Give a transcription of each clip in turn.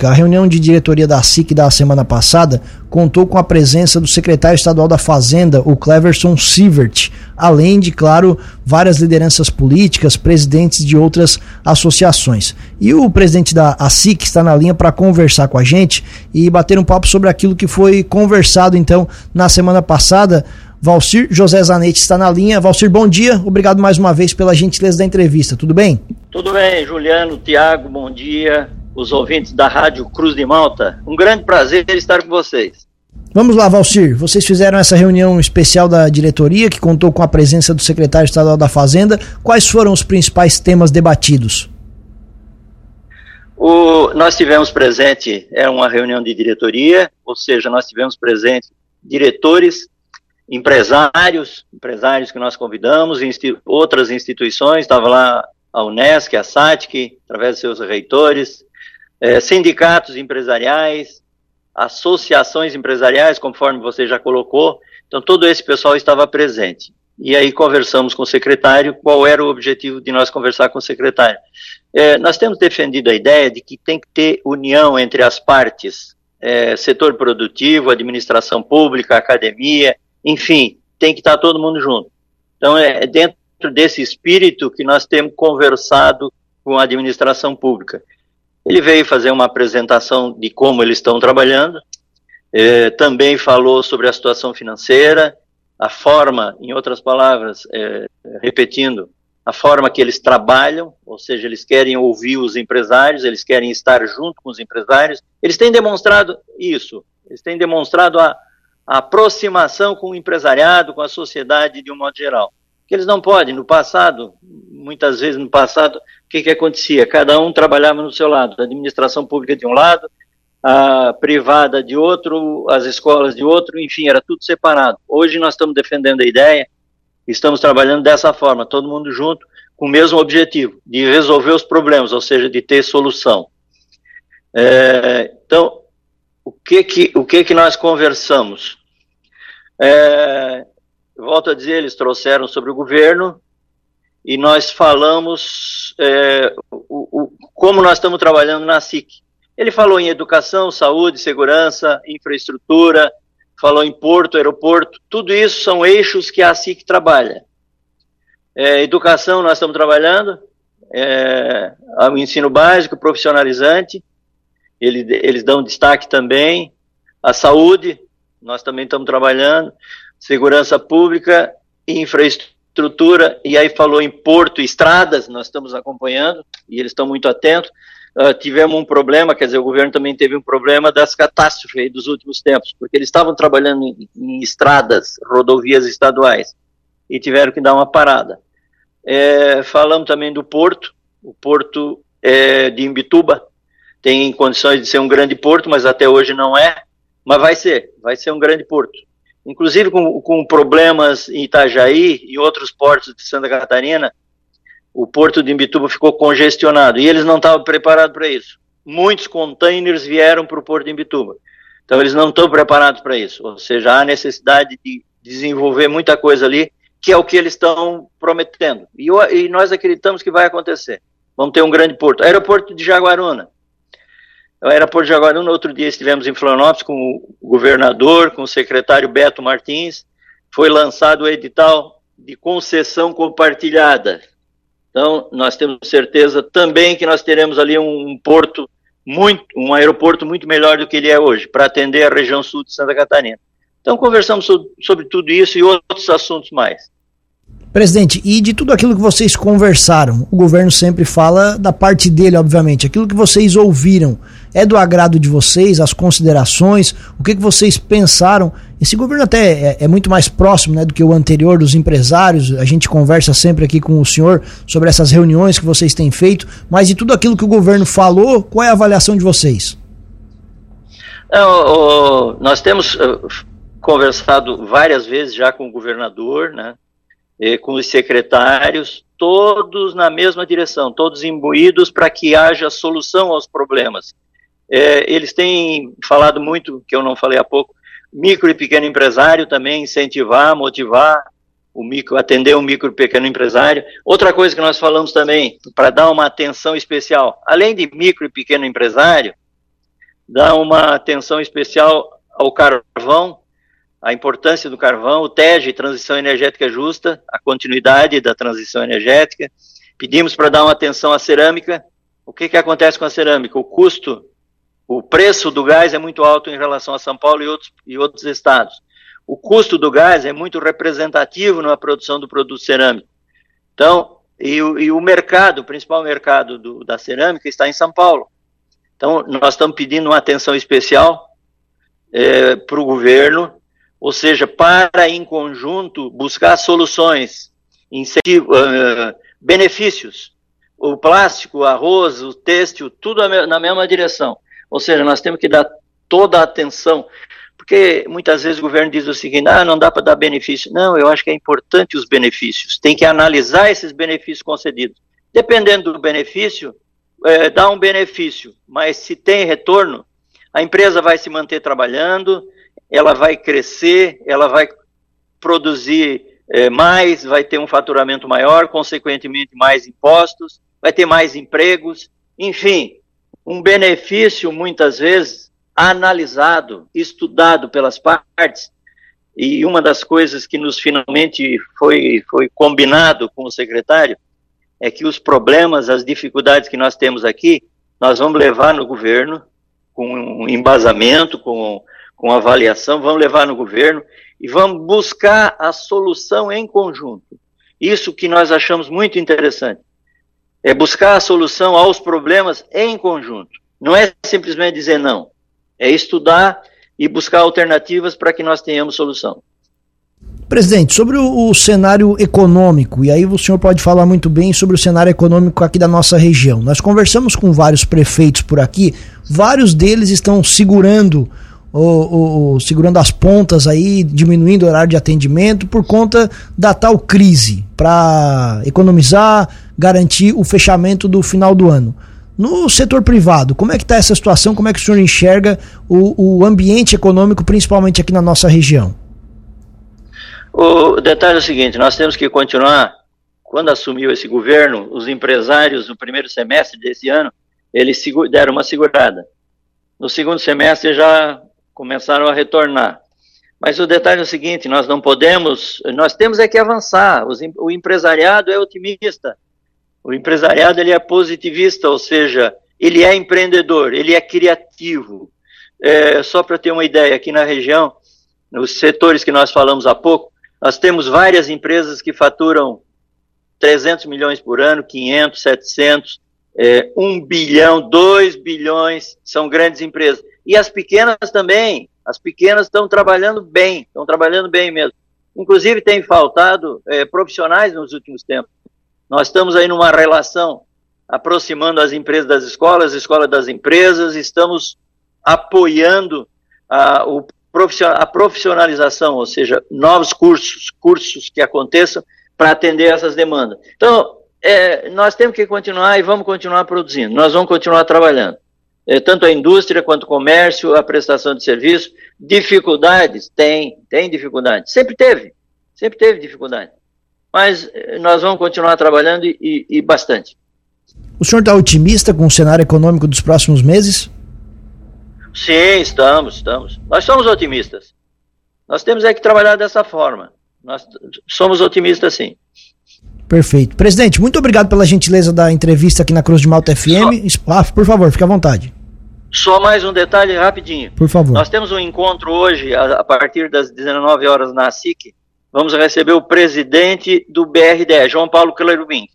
A reunião de diretoria da SIC da semana passada contou com a presença do secretário estadual da Fazenda, o Cleverson Sievert, além de, claro, várias lideranças políticas, presidentes de outras associações. E o presidente da SIC está na linha para conversar com a gente e bater um papo sobre aquilo que foi conversado, então, na semana passada. Valcir José Zanetti está na linha. Valcir, bom dia. Obrigado mais uma vez pela gentileza da entrevista. Tudo bem? Tudo bem, Juliano, Tiago, bom dia os ouvintes da Rádio Cruz de Malta. Um grande prazer estar com vocês. Vamos lá, Valcir. Vocês fizeram essa reunião especial da diretoria que contou com a presença do secretário estadual da Fazenda. Quais foram os principais temas debatidos? O, nós tivemos presente, é uma reunião de diretoria, ou seja, nós tivemos presente diretores, empresários, empresários que nós convidamos, insti outras instituições, estava lá a Unesc, a SATIC, através de seus reitores, é, sindicatos empresariais, associações empresariais, conforme você já colocou. Então, todo esse pessoal estava presente. E aí conversamos com o secretário qual era o objetivo de nós conversar com o secretário. É, nós temos defendido a ideia de que tem que ter união entre as partes, é, setor produtivo, administração pública, academia, enfim, tem que estar todo mundo junto. Então, é dentro desse espírito que nós temos conversado com a administração pública. Ele veio fazer uma apresentação de como eles estão trabalhando, é, também falou sobre a situação financeira, a forma, em outras palavras, é, repetindo, a forma que eles trabalham, ou seja, eles querem ouvir os empresários, eles querem estar junto com os empresários. Eles têm demonstrado isso, eles têm demonstrado a, a aproximação com o empresariado, com a sociedade de um modo geral. Que eles não podem, no passado, muitas vezes no passado, o que, que acontecia? Cada um trabalhava no seu lado, a administração pública de um lado, a privada de outro, as escolas de outro, enfim, era tudo separado. Hoje nós estamos defendendo a ideia, estamos trabalhando dessa forma, todo mundo junto, com o mesmo objetivo, de resolver os problemas, ou seja, de ter solução. É, então, o que que, o que que nós conversamos? É, volto a dizer, eles trouxeram sobre o governo, e nós falamos é, o, o, como nós estamos trabalhando na SIC. Ele falou em educação, saúde, segurança, infraestrutura, falou em porto, aeroporto, tudo isso são eixos que a SIC trabalha. É, educação, nós estamos trabalhando, é, o ensino básico, profissionalizante, ele, eles dão destaque também, a saúde, nós também estamos trabalhando, segurança pública e infraestrutura estrutura, e aí falou em porto, estradas, nós estamos acompanhando, e eles estão muito atentos. Uh, tivemos um problema, quer dizer, o governo também teve um problema das catástrofes dos últimos tempos, porque eles estavam trabalhando em, em estradas, rodovias estaduais, e tiveram que dar uma parada. É, falamos também do porto, o porto é, de Imbituba tem condições de ser um grande porto, mas até hoje não é, mas vai ser, vai ser um grande porto inclusive com, com problemas em Itajaí e outros portos de Santa Catarina, o porto de Imbituba ficou congestionado e eles não estavam preparados para isso. Muitos containers vieram para o porto de Imbituba. Então eles não estão preparados para isso. Ou seja, há necessidade de desenvolver muita coisa ali, que é o que eles estão prometendo. E, e nós acreditamos que vai acontecer. Vamos ter um grande porto. Aeroporto de Jaguaruna. O aeroporto de Jaguaruna, outro dia estivemos em Florianópolis com o governador, com o secretário Beto Martins, foi lançado o edital de concessão compartilhada. Então, nós temos certeza também que nós teremos ali um, porto muito, um aeroporto muito melhor do que ele é hoje, para atender a região sul de Santa Catarina. Então, conversamos sobre tudo isso e outros assuntos mais. Presidente, e de tudo aquilo que vocês conversaram, o governo sempre fala da parte dele, obviamente. Aquilo que vocês ouviram é do agrado de vocês, as considerações, o que, que vocês pensaram? Esse governo até é, é, muito mais próximo né, do que o anterior dos empresários. A gente conversa sempre aqui com o senhor sobre essas reuniões que vocês têm feito, mas de tudo aquilo que o governo falou, qual é a avaliação de vocês? nós temos uh, conversado várias vezes já com o governador, né? Eh, com os secretários, todos na mesma direção, todos imbuídos para que haja solução aos problemas. É, eles têm falado muito, que eu não falei há pouco, micro e pequeno empresário também, incentivar, motivar o micro, atender o micro e pequeno empresário. Outra coisa que nós falamos também, para dar uma atenção especial, além de micro e pequeno empresário, dar uma atenção especial ao carvão, a importância do carvão, o TEG, Transição Energética Justa, a continuidade da transição energética. Pedimos para dar uma atenção à cerâmica. O que, que acontece com a cerâmica? O custo, o preço do gás é muito alto em relação a São Paulo e outros, e outros estados. O custo do gás é muito representativo na produção do produto cerâmico. Então, e, e o mercado, o principal mercado do, da cerâmica está em São Paulo. Então, nós estamos pedindo uma atenção especial é, para o governo ou seja, para em conjunto buscar soluções, incentivo, uh, benefícios. O plástico, o arroz, o têxtil, tudo na mesma direção. Ou seja, nós temos que dar toda a atenção, porque muitas vezes o governo diz o seguinte: ah, não dá para dar benefício. Não, eu acho que é importante os benefícios. Tem que analisar esses benefícios concedidos. Dependendo do benefício, é, dá um benefício, mas se tem retorno, a empresa vai se manter trabalhando, ela vai crescer, ela vai produzir é, mais, vai ter um faturamento maior, consequentemente mais impostos, vai ter mais empregos, enfim, um benefício muitas vezes analisado, estudado pelas partes. E uma das coisas que nos finalmente foi, foi combinado com o secretário é que os problemas, as dificuldades que nós temos aqui, nós vamos levar no governo com um embasamento, com com avaliação, vamos levar no governo e vamos buscar a solução em conjunto. Isso que nós achamos muito interessante. É buscar a solução aos problemas em conjunto. Não é simplesmente dizer não. É estudar e buscar alternativas para que nós tenhamos solução. Presidente, sobre o, o, cenário econômico, e aí o senhor pode falar muito bem sobre o cenário econômico aqui da nossa região. Nós conversamos com vários prefeitos por aqui, vários deles estão segurando o, o, segurando as pontas aí, diminuindo o horário de atendimento por conta da tal crise, para economizar, garantir o fechamento do final do ano. No setor privado, como é que está essa situação? Como é que o senhor enxerga o, o ambiente econômico, principalmente aqui na nossa região? O detalhe é o seguinte: nós temos que continuar. Quando assumiu esse governo, os empresários no primeiro semestre desse ano, eles deram uma segurada. No segundo semestre já começaram a retornar. Mas o detalhe é o seguinte: nós não podemos, nós temos é que avançar. o empresariado é otimista, o empresariado ele é positivista, ou seja, ele é empreendedor, ele é criativo. É, só para ter uma ideia, aqui na região, nos setores que nós falamos há pouco, nós temos várias empresas que faturam 300 milhões por ano, 500, 700, é, 1 bilhão, 2 bilhões, são grandes empresas. E as pequenas também, as pequenas estão trabalhando bem, estão trabalhando bem mesmo. Inclusive tem faltado é, profissionais nos últimos tempos. Nós estamos aí numa relação aproximando as empresas das escolas, as escolas das empresas, estamos apoiando a, o, a profissionalização, ou seja, novos cursos, cursos que aconteçam para atender essas demandas. Então, é, nós temos que continuar e vamos continuar produzindo, nós vamos continuar trabalhando tanto a indústria quanto o comércio, a prestação de serviço. Dificuldades? Tem, tem dificuldade. Sempre teve, sempre teve dificuldade. Mas é, nós vamos continuar trabalhando e, e, e bastante. O senhor está otimista com o cenário econômico dos próximos meses? Sim, estamos, estamos. Nós somos otimistas. Nós temos é que trabalhar dessa forma. Nós somos otimistas, sim. Perfeito. Presidente, muito obrigado pela gentileza da entrevista aqui na Cruz de Malta FM. Só... Ah, por favor, fique à vontade. Só mais um detalhe rapidinho. Por favor. Nós temos um encontro hoje, a, partir das 19 horas na SIC. Vamos receber o presidente do BRDE, João Paulo Clerubim.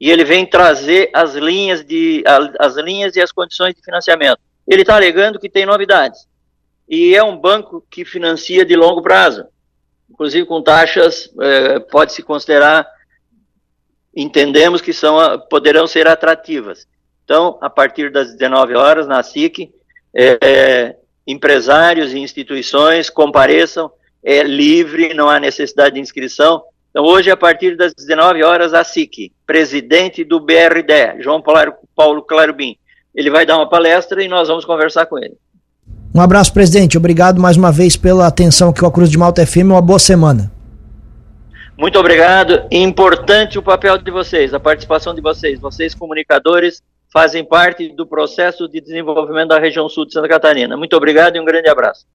E ele vem trazer as linhas, de, as linhas e as condições de financiamento. Ele está alegando que tem novidades. E é um banco que financia de longo prazo. Inclusive com taxas, eh, pode-se considerar, entendemos que são, poderão ser atrativas. Então, a partir das 19 horas, na SIC, é, é, empresários e instituições compareçam, é livre, não há necessidade de inscrição. Então, hoje, a partir das 19 horas, a SIC, presidente do BRD, João Paulo Clarubim, ele vai dar uma palestra e nós vamos conversar com ele. Um abraço, presidente. Obrigado mais uma vez pela atenção que o Cruz de Malta FM. Uma boa semana. Muito obrigado. Importante o papel de vocês, a participação de vocês, vocês comunicadores, fazem parte do processo de desenvolvimento da região sul de Santa Catarina. Muito obrigado e um grande abraço.